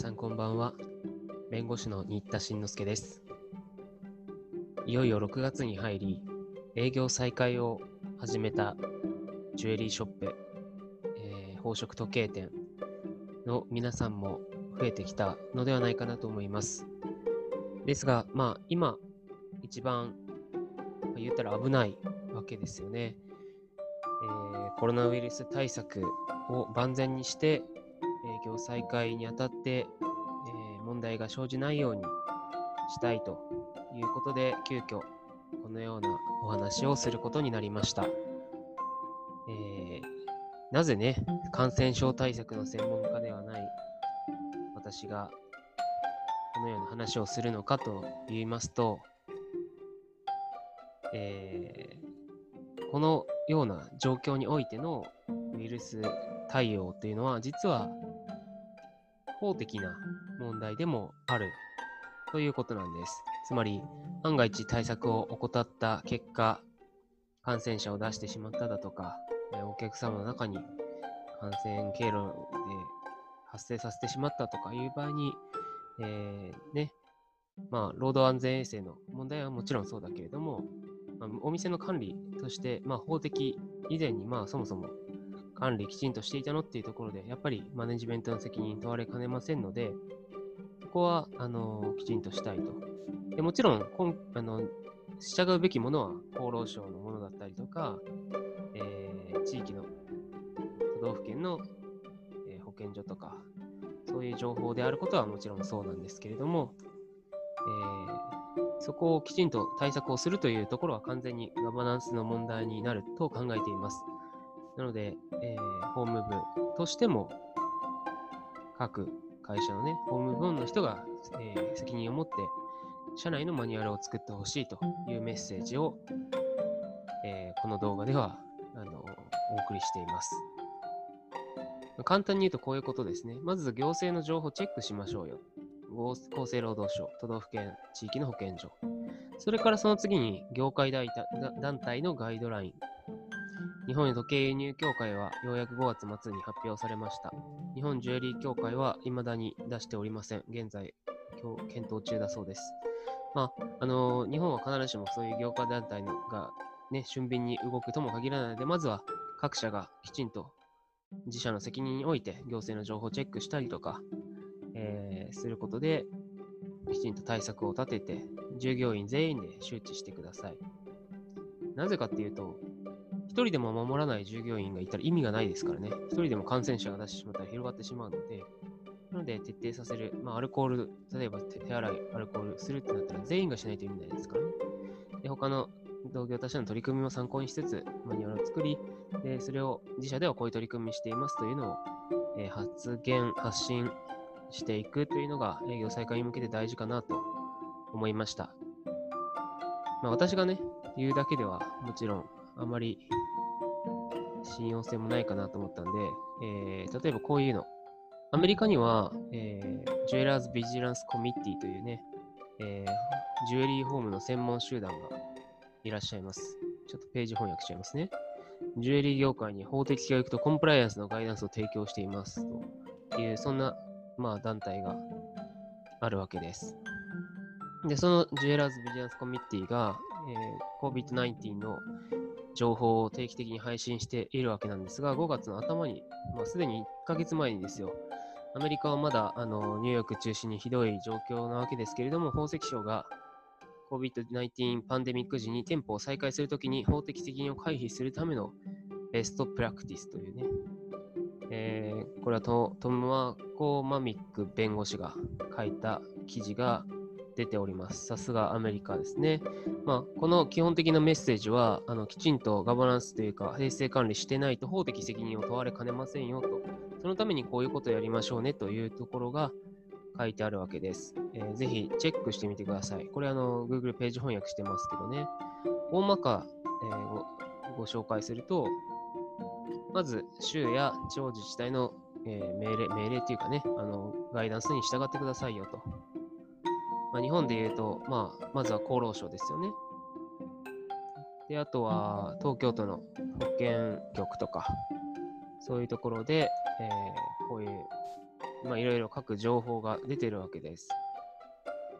さんこんばんは。弁護士の新田慎之介です。いよいよ6月に入り、営業再開を始めたジュエリーショップ、えー宝飾時計店の皆さんも増えてきたのではないかなと思います。ですが、まあ今一番言ったら危ないわけですよね。えーコロナウイルス対策を万全にして営業再開にあたって、えー問題が生じないようにしたいということで、急遽このようなお話をすることになりました。えーなぜね、感染症対策の専門家ではない私がこのような話をするのかと言いますと、えーこのような状況においてのウイルス対応というのは実は法的な問題でもあるということなんです。つまり万が一対策を怠った結果感染者を出してしまっただとかお客様の中に感染経路で発生させてしまったとかいう場合に、えーね、まあ、労働安全衛生の問題はもちろんそうだけれども、まあお店の管理として、まあ、法的以前に、まあ、そもそも管理きちんとしていたのっていうところで、やっぱりマネジメントの責任問われかねませんので、ここは、あのきちんとしたいと。でもちろん、こんあの従うべきものは厚労省のものだったりとか、えー地域の都道府県の、えー保健所とか、そういう情報であることはもちろんそうなんですけれども、えーそこをきちんと対策をするというところは完全にガバナンスの問題になると考えています。なので、えー法務部としても、各会社のね、法務部門の人が、えー責任を持って、社内のマニュアルを作ってほしいというメッセージを、えーこの動画ではあのお送りしています。簡単に言うとこういうことですね。まず行政の情報をチェックしましょうよ。厚生労働省、都道府県、地域の保健所。それからその次に業界団体のガイドライン。日本時計輸入協会はようやく5月末に発表されました。日本ジュエリー協会は未だに出しておりません。現在、検討中だそうです。まあ、あの日本は必ずしもそういう業界団体が、ね、俊敏に動くとも限らないので、まずは各社がきちんと自社の責任において行政の情報をチェックしたりとか、えーすることで、きちんと対策を立てて、従業員全員で周知してください。なぜかっていうと、一人でも守らない従業員がいたら意味がないですからね。一人でも感染者が出してしまったら広がってしまうので、なので徹底させる、まあ、アルコール、例えば手洗い、アルコールするってなったら全員がしないと意味ないですからね。で、他の同業他社の取り組みも参考にしつつ、マニュアルを作り、で、それを自社ではこういう取り組みしていますというのを、えー発言、発信していくというのが営業再開に向けて大事かなと思いました。まあ、私がね、言うだけではもちろんあまり信用性もないかなと思ったんで、えー例えばこういうの。アメリカには、えー、ジュエラーズ・ビジランス・コミッティというね、えージュエリーホームの専門集団がいらっしゃいます。ちょっとページ翻訳しちゃいますね。ジュエリー業界に法的教育とコンプライアンスのガイダンスを提供していますという、そんな、まあ、団体があるわけです。で、そのジュエラーズ・ビジランス・コミッティが、えー COVID-19 の情報を定期的に配信しているわけなんですが、5月の頭に、まあ、すでに1ヶ月前にですよ、アメリカはまだあのニューヨーク中心にひどい状況なわけですけれども、宝石省が COVID-19 パンデミック時に店舗を再開するときに法的責任を回避するためのベストプラクティスというね、えーこれはトトムマコ・マミック弁護士が書いた記事が出ております。さすがアメリカですね。まあ、この基本的なメッセージはあのきちんとガバナンスというか、平成管理してないと法的責任を問われかねませんよと、そのためにこういうことをやりましょうねというところが書いてあるわけです。えーぜひチェックしてみてください。これあの Google ページ翻訳してますけどね、大まか、えーごご紹介すると、まず州や地方自治体の、えー命令、命令というかね、あのガイダンスに従ってくださいよと。まあ、日本で言うと、まあ、まずは厚労省ですよね。で、あとは東京都の保健局とか、そういうところで、えーこういうまあ、いろいろ各情報が出てるわけです。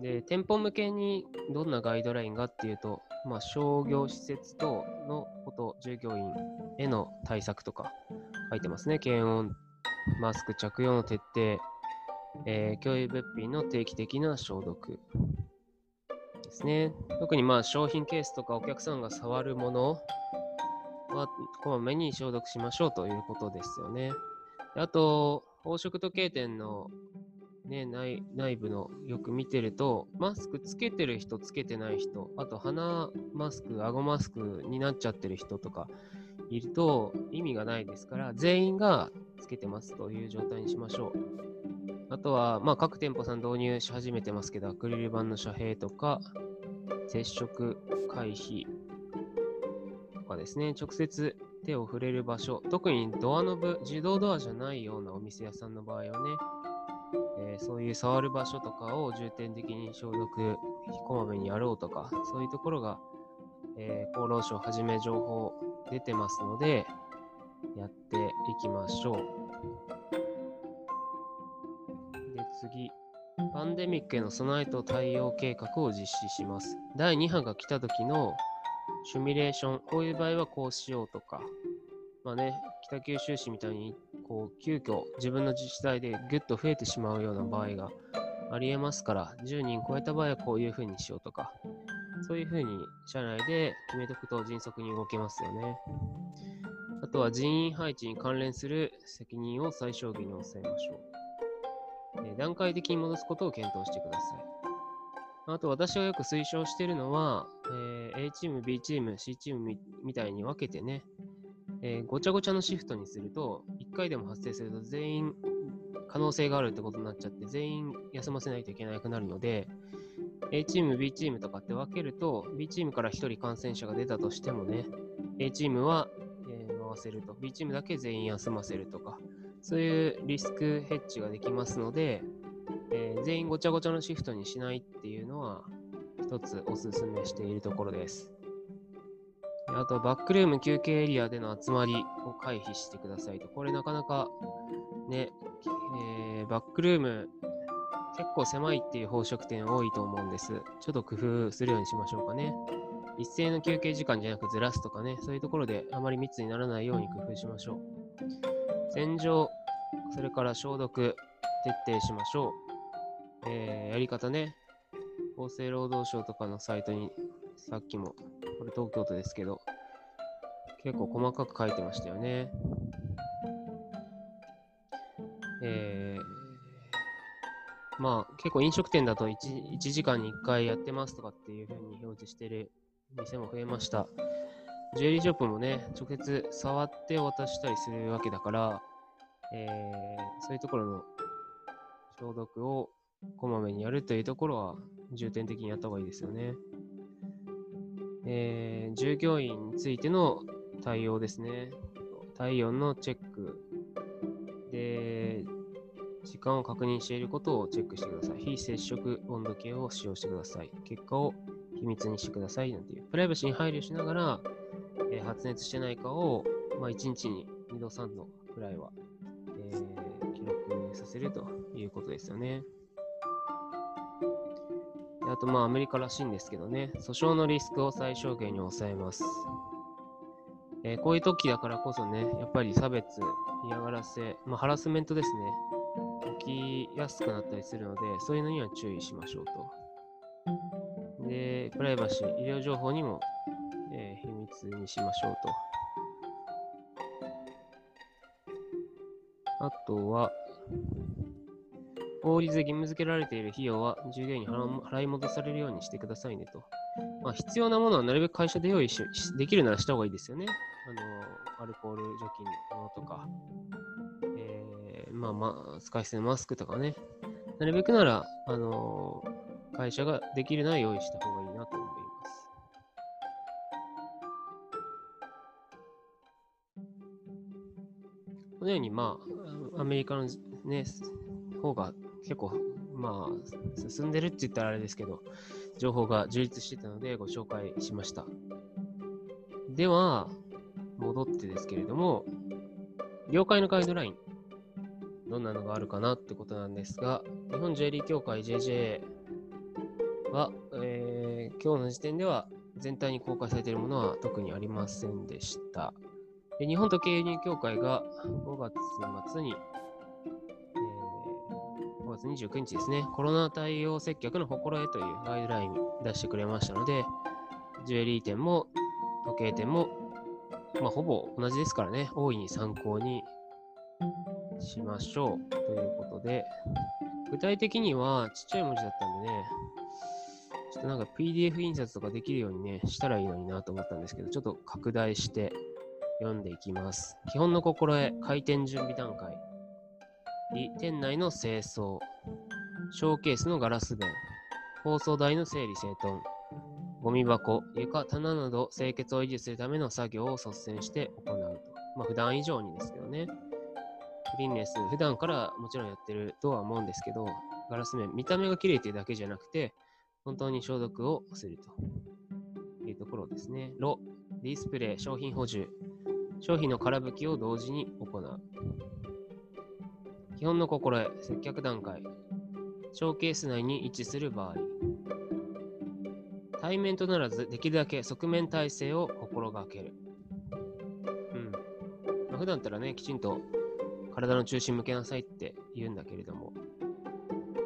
で、店舗向けにどんなガイドラインがっていうと、まあ、商業施設等のこと、従業員への対策とか書いてますね。検温、マスク着用の徹底、えー、共有物品の定期的な消毒ですね。特にまあ商品ケースとかお客さんが触るものはこまめに消毒しましょうということですよね。あと、宝飾時計店の、ね、内内部のよく見てると、マスクつけてる人、つけてない人、あと鼻マスク、顎マスクになっちゃってる人とかいると意味がないですから、全員がつけてますという状態にしましょう。あとは、まあ、各店舗さん導入し始めてますけど、アクリル板の遮蔽とか、接触回避とかですね、直接手を触れる場所、特にドアノブ、自動ドアじゃないようなお店屋さんの場合はね、えー、そういう触る場所とかを重点的に消毒、こまめにやろうとか、そういうところが、えー、厚労省はじめ情報出てますので、やっていきましょう。次。パンデミックへの備えと対応計画を実施します。第2波が来た時のシミュレーション、こういう場合はこうしようとか、まあね、北九州市みたいに、こう、急遽自分の自治体でぐっと増えてしまうような場合がありえますから、10人超えた場合はこういうふうにしようとか、そういうふうに社内で決めておくと迅速に動けますよね。あとは人員配置に関連する責任を最小限に抑えましょう。え段階的に戻すことを検討してください。あと私がよく推奨しているのは、えー、A チーム、B チーム、C チームみたいに分けてね、えー、ごちゃごちゃのシフトにすると、1回でも発生すると全員可能性があるってことになっちゃって、全員休ませないといけなくなるので、A チーム、B チームとかって分けると、B チームから1人感染者が出たとしてもね、A チームは、えー、回せると、B チームだけ全員休ませるとか、そういうリスクヘッジができますので、えー、全員ごちゃごちゃのシフトにしないっていうのは、一つおすすめしているところです。あと、バックルーム休憩エリアでの集まりを回避してくださいと。これなかなかね、えー、バックルーム結構狭いっていう宝飾店多いと思うんです。ちょっと工夫するようにしましょうかね。一斉の休憩時間じゃなくずらすとかね、そういうところであまり密にならないように工夫しましょう。洗浄、それから消毒、徹底しましょう。えー、やり方ね、厚生労働省とかのサイトに、さっきも、これ東京都ですけど、結構細かく書いてましたよね。えー、まあ結構飲食店だと 1, 1時間に1回やってますとかっていう風に表示してる店も増えました。ジュエリーショップもね、直接触って渡したりするわけだから、えー、そういうところの消毒をこまめにやるというところは重点的にやった方がいいですよね。えー、従業員についての対応ですね。体温のチェック。で、時間を確認していることをチェックしてください。非接触温度計を使用してください。結果を秘密にしてください。なんていう。プライバシーに配慮しながら、えー、発熱してないかを、まあ、1日に2度3度くらいは、えー、記録させるということですよね。あと、まあ、アメリカらしいんですけどね、訴訟のリスクを最小限に抑えます。えー、こういう時だからこそね、やっぱり差別、嫌がらせ、まあ、ハラスメントですね、起きやすくなったりするので、そういうのには注意しましょうと。で、プライバシー、医療情報にも、えー、密にしましょうと。あとは、法律で義務付けられている費用は従業員に払い戻されるようにしてくださいねと。まあ、必要なものはなるべく会社で用意しできるならした方がいいですよね。あのアルコール除菌のものとか、えー、まあまあ、使い捨てのマスクとかね。なるべくなら、あの、会社ができるなら用意した方がいいこのように、まあ、アメリカのね、方が結構、まあ、進んでるって言ったらあれですけど、情報が充実してたのでご紹介しました。では、戻ってですけれども、了解のガイドライン、どんなのがあるかなってことなんですが、日本 J リー協会 JJ は、えー、今日の時点では全体に公開されているものは特にありませんでした。で日本時計輸入協会が5月末に、えー、5月29日ですね、コロナ対応接客の心得というガイドライン出してくれましたので、ジュエリー店も時計店も、まあ、ほぼ同じですからね、大いに参考にしましょうということで、具体的にはちっちゃい文字だったんでね、ちょっとなんか PDF 印刷とかできるようにね、したらいいのになと思ったんですけど、ちょっと拡大して読んでいきます。基本の心得、開店準備段階。店内の清掃。ショーケースのガラス弁。放送台の整理整頓。ゴミ箱、床、棚など清潔を維持するための作業を率先して行うと。まあ普段以上にですけどね。クリーンネス、普段からもちろんやってるとは思うんですけど、ガラス面、見た目が綺麗というだけじゃなくて、本当に消毒をするというところですね。ロ、ディスプレイ、商品補充、商品の空拭きを同時に行う。基本の心得、接客段階、ショーケース内に位置する場合、対面とならず、できるだけ側面体制を心がける。うん。まあ、普段ったらね、きちんと体の中心向けなさいって言うんだけれども、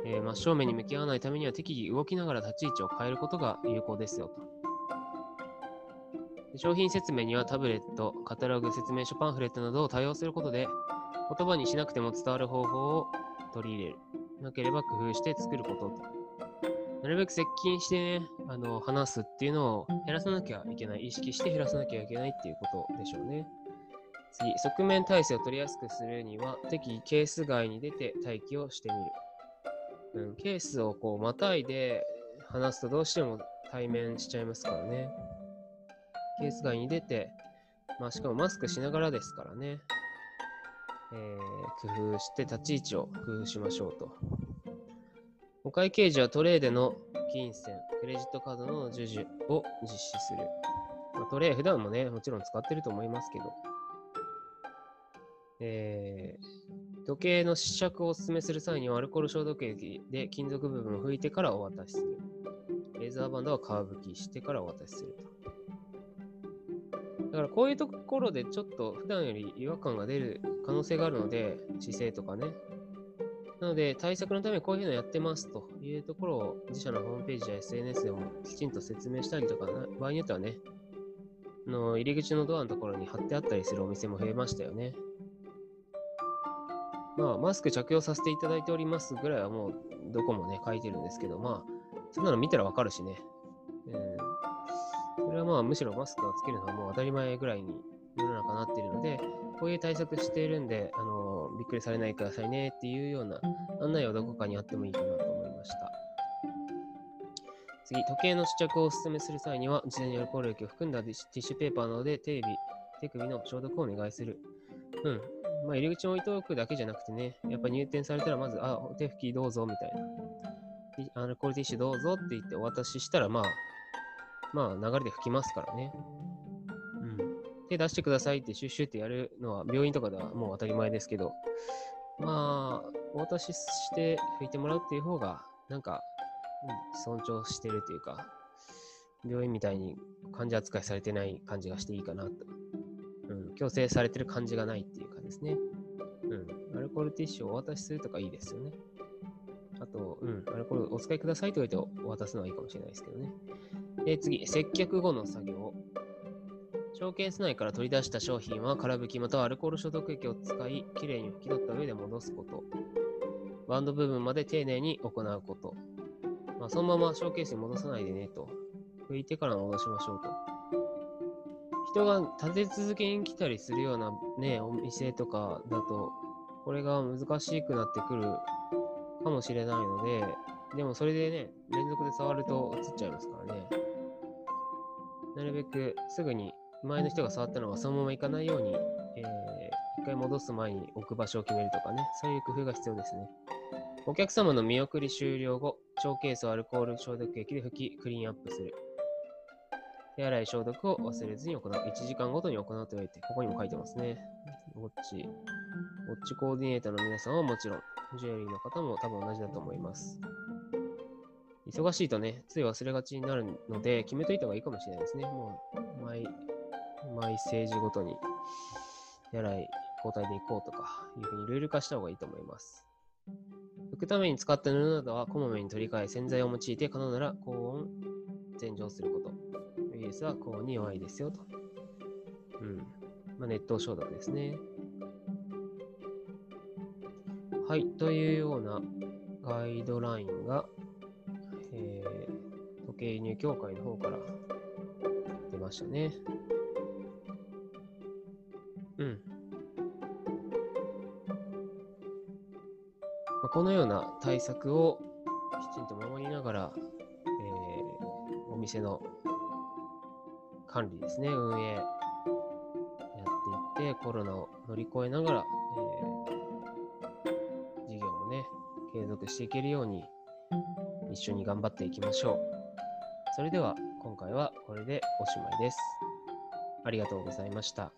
えー、真正面に向き合わないためには適宜動きながら立ち位置を変えることが有効ですよと。商品説明にはタブレット、カタログ、説明書、パンフレットなどを多用することで、言葉にしなくても伝わる方法を取り入れる。なければ工夫して作ることと。なるべく接近してね、あの、話すっていうのを減らさなきゃいけない。意識して減らさなきゃいけないっていうことでしょうね。次、側面体制を取りやすくするには、適宜ケース外に出て待機をしてみる。うん、ケースをこうまたいで話すとどうしても対面しちゃいますからね。ケース外に出て、まあ、しかもマスクしながらですからね。えー、工夫して立ち位置を工夫しましょうと。お会計時はトレーでの金銭、クレジットカードの授受を実施する。まあ、トレー普段もね、もちろん使ってると思いますけど、えー、時計の試着をお勧めする際にはアルコール消毒液で金属部分を拭いてからお渡しする。レーザーバンドは皮拭きしてからお渡しすると。だからこういうところでちょっと普段より違和感が出る可能性があるので、姿勢とかね。なので対策のためこういうのやってますというところを自社のホームページや SNS でもきちんと説明したりとか、場合によってはね、の入り口のドアのところに貼ってあったりするお店も増えましたよね。まあ、マスク着用させていただいておりますぐらいはもうどこもね、書いてるんですけど、まあ、そんなの見たらわかるしね。うんれはまあむしろマスクをつけるのはもう当たり前ぐらいに世の中なっているので、こういう対策しているんで、あのびっくりされないでくださいねっていうような案内はどこかにあってもいいかなと思いました。次、時計の試着をお勧めする際には、事前にアルコール液を含んだティッシュペーパーなどで手指、手首の消毒をお願いする。うん。まあ、入り口に置いておくだけじゃなくてね、やっぱ入店されたらまず、あ、お手拭きどうぞみたいな。アルコールティッシュどうぞって言ってお渡ししたら、まあ、まあ流れで吹きますからね。うん。手出してくださいってシュッシュってやるのは病院とかではもう当たり前ですけど、まあ、お渡しして拭いてもらうっていう方が、なんか、うん、尊重してるというか、病院みたいに患者扱いされてない感じがしていいかなと。うん、強制されてる感じがないっていうかですね。うん、アルコールティッシュをお渡しするとかいいですよね。あと、うん、アルコールお使いくださいと言われてお渡すのはいいかもしれないですけどね。で、次、接客後の作業。ショーケース内から取り出した商品は空拭きまたはアルコール消毒液を使い、きれいに拭き取った上で戻すこと。バンド部分まで丁寧に行うこと。まあ、そのままショーケースに戻さないでねと。拭いてから戻しましょうと。人が立て続けに来たりするようなね、お店とかだと、これが難しくなってくるかもしれないので、でもそれでね、連続で触ると映っちゃいますからね。なるべくすぐに前の人が触ったのがそのままいかないように、えー、一回戻す前に置く場所を決めるとかね、そういう工夫が必要ですね。お客様の見送り終了後、ショーケースをアルコール消毒液で拭き、クリーンアップする。手洗い消毒を忘れずに行う。1時間ごとに行うと言われて、ここにも書いてますね。ウォッチ、ウォッチコーディネーターの皆さんはもちろん、ジュエリーの方も多分同じだと思います。忙しいとね、つい忘れがちになるので、決めといた方がいいかもしれないですね。もう、毎、毎政治ごとに、手洗い、交代で行こうとか、いうふうにルール化した方がいいと思います。拭くために使った布などはこまめに取り替え、洗剤を用いて可能なら高温洗浄すること。ウイルスは高温に弱いですよと。うん。まあ、熱湯消毒ですね。はい。というようなガイドラインが、ー、時計輸入協会の方から出ましたね。うん。まあ、このような対策をきちんと守りながら、えーお店の管理ですね、運営やっていって、コロナを乗り越えながら、えー事業もね、継続していけるように、一緒に頑張っていきましょう。それでは、今回はこれでおしまいです。ありがとうございました。